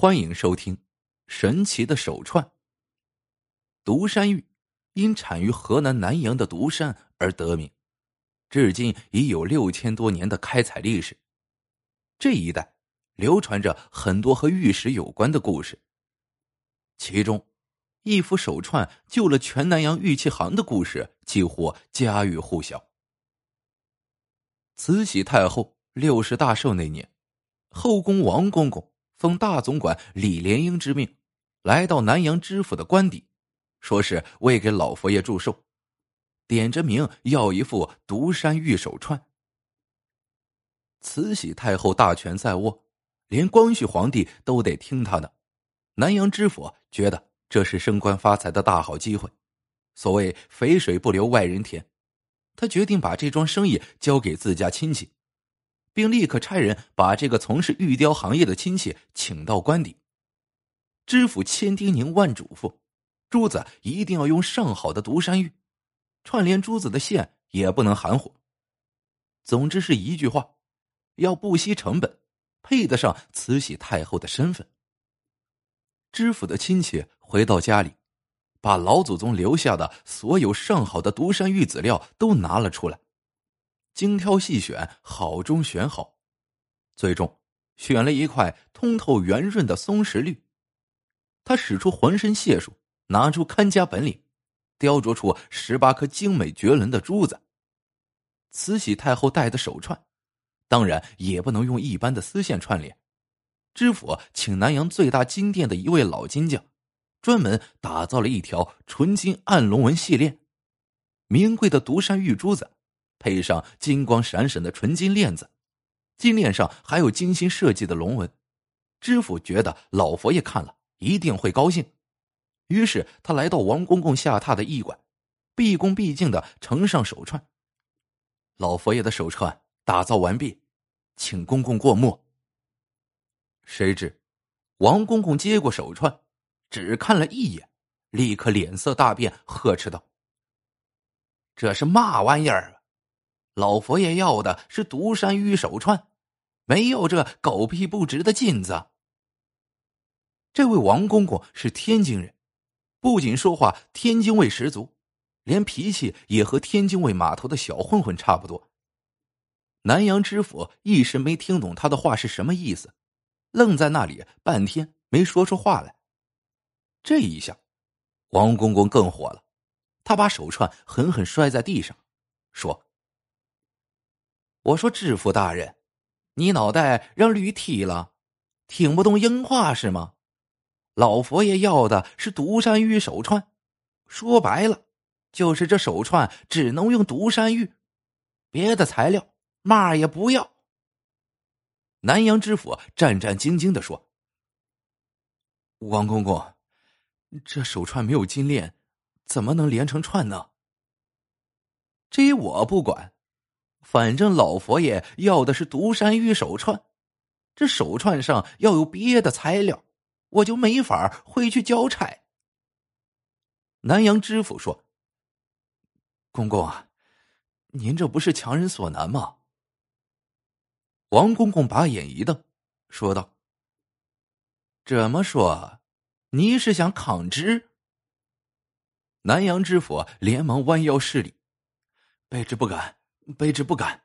欢迎收听《神奇的手串》。独山玉因产于河南南阳的独山而得名，至今已有六千多年的开采历史。这一带流传着很多和玉石有关的故事，其中一副手串救了全南阳玉器行的故事几乎家喻户晓。慈禧太后六十大寿那年，后宫王公公。奉大总管李莲英之命，来到南阳知府的官邸，说是为给老佛爷祝寿，点着名要一副独山玉手串。慈禧太后大权在握，连光绪皇帝都得听她的。南阳知府觉得这是升官发财的大好机会，所谓肥水不流外人田，他决定把这桩生意交给自家亲戚。并立刻差人把这个从事玉雕行业的亲戚请到官邸。知府千叮咛万嘱咐，珠子一定要用上好的独山玉，串联珠子的线也不能含糊。总之是一句话，要不惜成本，配得上慈禧太后的身份。知府的亲戚回到家里，把老祖宗留下的所有上好的独山玉籽料都拿了出来。精挑细选，好中选好，最终选了一块通透圆润的松石绿。他使出浑身解数，拿出看家本领，雕琢出十八颗精美绝伦的珠子。慈禧太后戴的手串，当然也不能用一般的丝线串联。知府请南阳最大金店的一位老金匠，专门打造了一条纯金暗龙纹细链，名贵的独山玉珠子。配上金光闪闪的纯金链子，金链上还有精心设计的龙纹。知府觉得老佛爷看了一定会高兴，于是他来到王公公下榻的驿馆，毕恭毕敬的呈上手串。老佛爷的手串打造完毕，请公公过目。谁知，王公公接过手串，只看了一眼，立刻脸色大变，呵斥道：“这是嘛玩意儿？”老佛爷要的是独山玉手串，没有这狗屁不值的金子。这位王公公是天津人，不仅说话天津味十足，连脾气也和天津卫码头的小混混差不多。南阳知府一时没听懂他的话是什么意思，愣在那里半天没说出话来。这一下，王公公更火了，他把手串狠狠摔在地上，我说：“知府大人，你脑袋让驴踢了，听不懂硬话是吗？老佛爷要的是独山玉手串，说白了，就是这手串只能用独山玉，别的材料嘛也不要。”南阳知府战战兢兢的说：“王公公，这手串没有金链，怎么能连成串呢？这我不管。”反正老佛爷要的是独山玉手串，这手串上要有别的材料，我就没法回去交差。南阳知府说：“公公啊，您这不是强人所难吗？”王公公把眼一瞪，说道：“这么说，你是想抗旨？”南阳知府连忙弯腰施礼：“卑职不敢。”卑职不敢。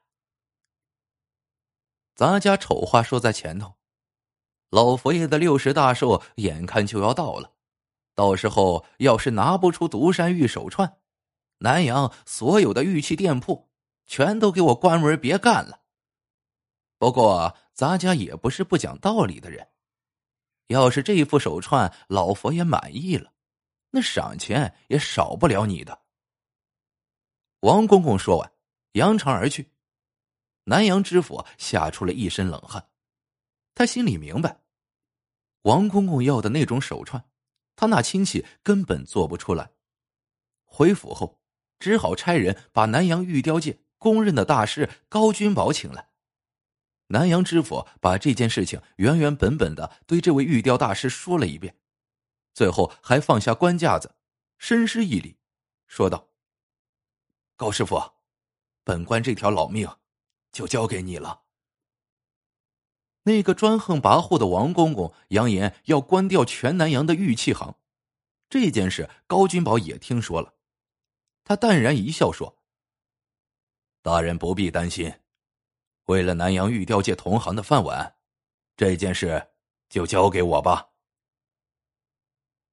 咱家丑话说在前头，老佛爷的六十大寿眼看就要到了，到时候要是拿不出独山玉手串，南阳所有的玉器店铺全都给我关门别干了。不过咱家也不是不讲道理的人，要是这副手串老佛爷满意了，那赏钱也少不了你的。王公公说完。扬长而去，南阳知府吓出了一身冷汗。他心里明白，王公公要的那种手串，他那亲戚根本做不出来。回府后，只好差人把南阳玉雕界公认的大师高君宝请来。南阳知府把这件事情原原本本的对这位玉雕大师说了一遍，最后还放下官架子，深施一礼，说道：“高师傅。”本官这条老命，就交给你了。那个专横跋扈的王公公扬言要关掉全南阳的玉器行，这件事高君宝也听说了。他淡然一笑说：“大人不必担心，为了南阳玉雕界同行的饭碗，这件事就交给我吧。”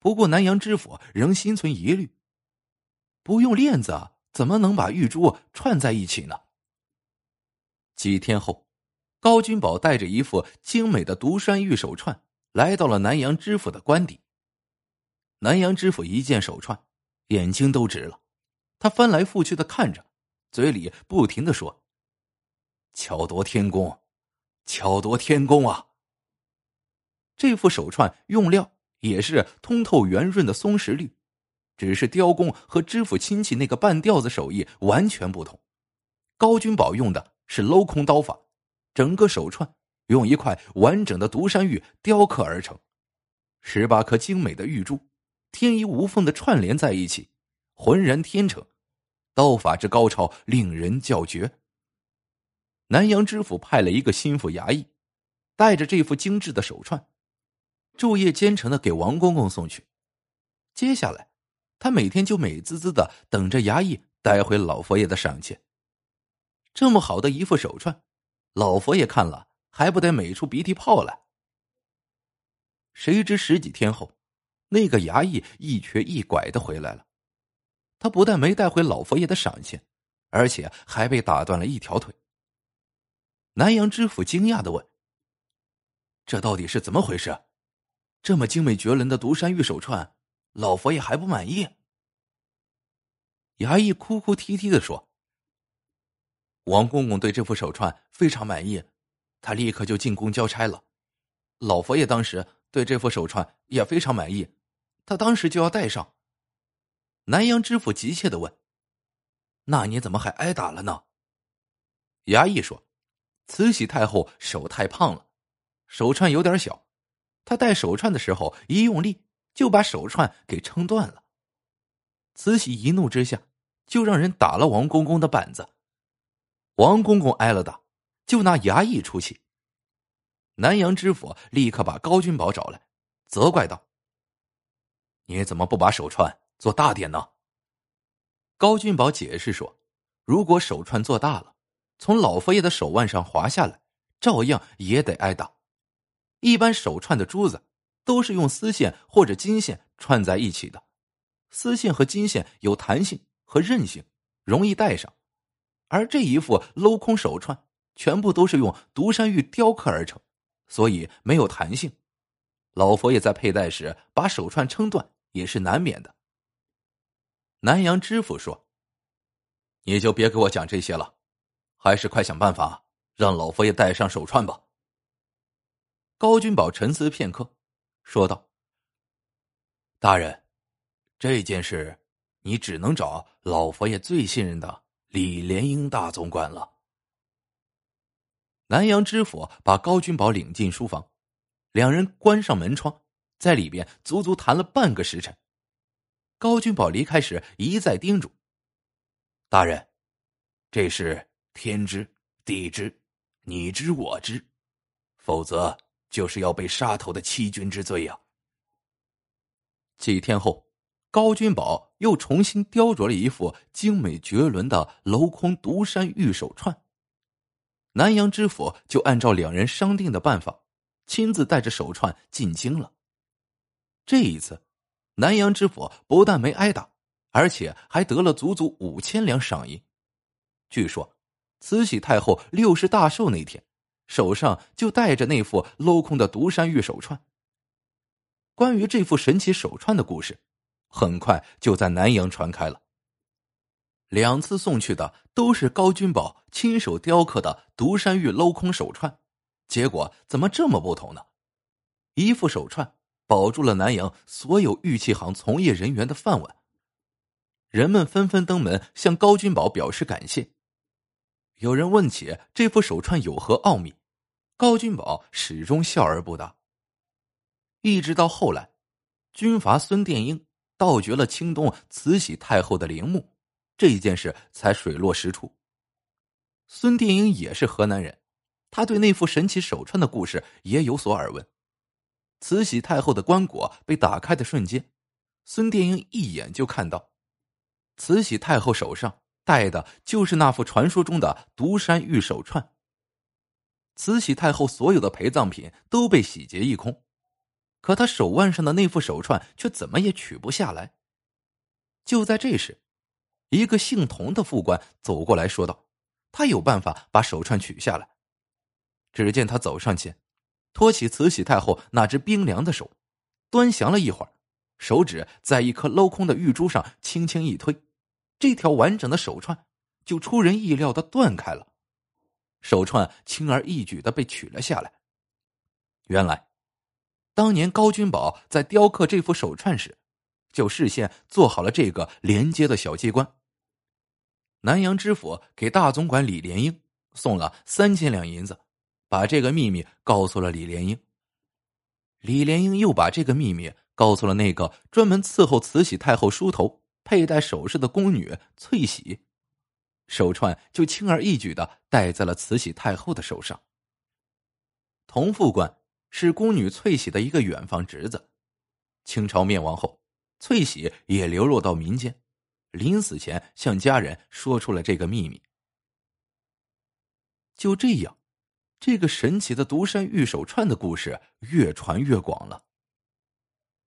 不过南阳知府仍心存疑虑：不用链子，怎么能把玉珠串在一起呢？几天后。高君宝带着一副精美的独山玉手串，来到了南阳知府的官邸。南阳知府一见手串，眼睛都直了，他翻来覆去的看着，嘴里不停的说：“巧夺天工，巧夺天工啊！”这副手串用料也是通透圆润的松石绿，只是雕工和知府亲戚那个半吊子手艺完全不同。高君宝用的是镂空刀法。整个手串用一块完整的独山玉雕刻而成，十八颗精美的玉珠，天衣无缝的串联在一起，浑然天成，刀法之高超令人叫绝。南阳知府派了一个心腹衙役，带着这副精致的手串，昼夜兼程的给王公公送去。接下来，他每天就美滋滋的等着衙役带回老佛爷的赏钱。这么好的一副手串。老佛爷看了，还不得美出鼻涕泡来？谁知十几天后，那个衙役一瘸一拐的回来了。他不但没带回老佛爷的赏钱，而且还被打断了一条腿。南阳知府惊讶的问：“这到底是怎么回事？这么精美绝伦的独山玉手串，老佛爷还不满意？”衙役哭哭啼啼的说。王公公对这副手串非常满意，他立刻就进宫交差了。老佛爷当时对这副手串也非常满意，他当时就要戴上。南阳知府急切的问：“那你怎么还挨打了呢？”衙役说：“慈禧太后手太胖了，手串有点小，她戴手串的时候一用力就把手串给撑断了。慈禧一怒之下，就让人打了王公公的板子。”王公公挨了打，就拿衙役出气。南阳知府立刻把高君宝找来，责怪道：“你怎么不把手串做大点呢？”高君宝解释说：“如果手串做大了，从老佛爷的手腕上滑下来，照样也得挨打。一般手串的珠子都是用丝线或者金线串在一起的，丝线和金线有弹性和韧性，容易戴上。”而这一副镂空手串，全部都是用独山玉雕刻而成，所以没有弹性。老佛爷在佩戴时把手串撑断也是难免的。南阳知府说：“你就别给我讲这些了，还是快想办法让老佛爷戴上手串吧。”高君宝沉思片刻，说道：“大人，这件事你只能找老佛爷最信任的。”李莲英大总管了。南阳知府把高君宝领进书房，两人关上门窗，在里边足足谈了半个时辰。高君宝离开时一再叮嘱：“大人，这事天知地知，你知我知，否则就是要被杀头的欺君之罪呀。”几天后。高君宝又重新雕琢了一副精美绝伦的镂空独山玉手串。南阳知府就按照两人商定的办法，亲自带着手串进京了。这一次，南阳知府不但没挨打，而且还得了足足五千两赏银。据说，慈禧太后六十大寿那天，手上就戴着那副镂空的独山玉手串。关于这副神奇手串的故事。很快就在南阳传开了。两次送去的都是高君宝亲手雕刻的独山玉镂空手串，结果怎么这么不同呢？一副手串保住了南阳所有玉器行从业人员的饭碗，人们纷纷登门向高君宝表示感谢。有人问起这副手串有何奥秘，高君宝始终笑而不答。一直到后来，军阀孙殿英。盗掘了清东慈禧太后的陵墓，这一件事才水落石出。孙殿英也是河南人，他对那副神奇手串的故事也有所耳闻。慈禧太后的棺椁被打开的瞬间，孙殿英一眼就看到，慈禧太后手上戴的就是那副传说中的独山玉手串。慈禧太后所有的陪葬品都被洗劫一空，可她手腕上的那副手串却怎么也取不下来。就在这时，一个姓童的副官走过来说道：“他有办法把手串取下来。”只见他走上前。托起慈禧太后那只冰凉的手，端详了一会儿，手指在一颗镂空的玉珠上轻轻一推，这条完整的手串就出人意料的断开了，手串轻而易举的被取了下来。原来，当年高君宝在雕刻这副手串时，就事先做好了这个连接的小机关。南阳知府给大总管李莲英送了三千两银子。把这个秘密告诉了李莲英。李莲英又把这个秘密告诉了那个专门伺候慈禧太后梳头、佩戴首饰的宫女翠喜，手串就轻而易举的戴在了慈禧太后的手上。童副官是宫女翠喜的一个远房侄子，清朝灭亡后，翠喜也流落到民间，临死前向家人说出了这个秘密。就这样。这个神奇的独山玉手串的故事越传越广了。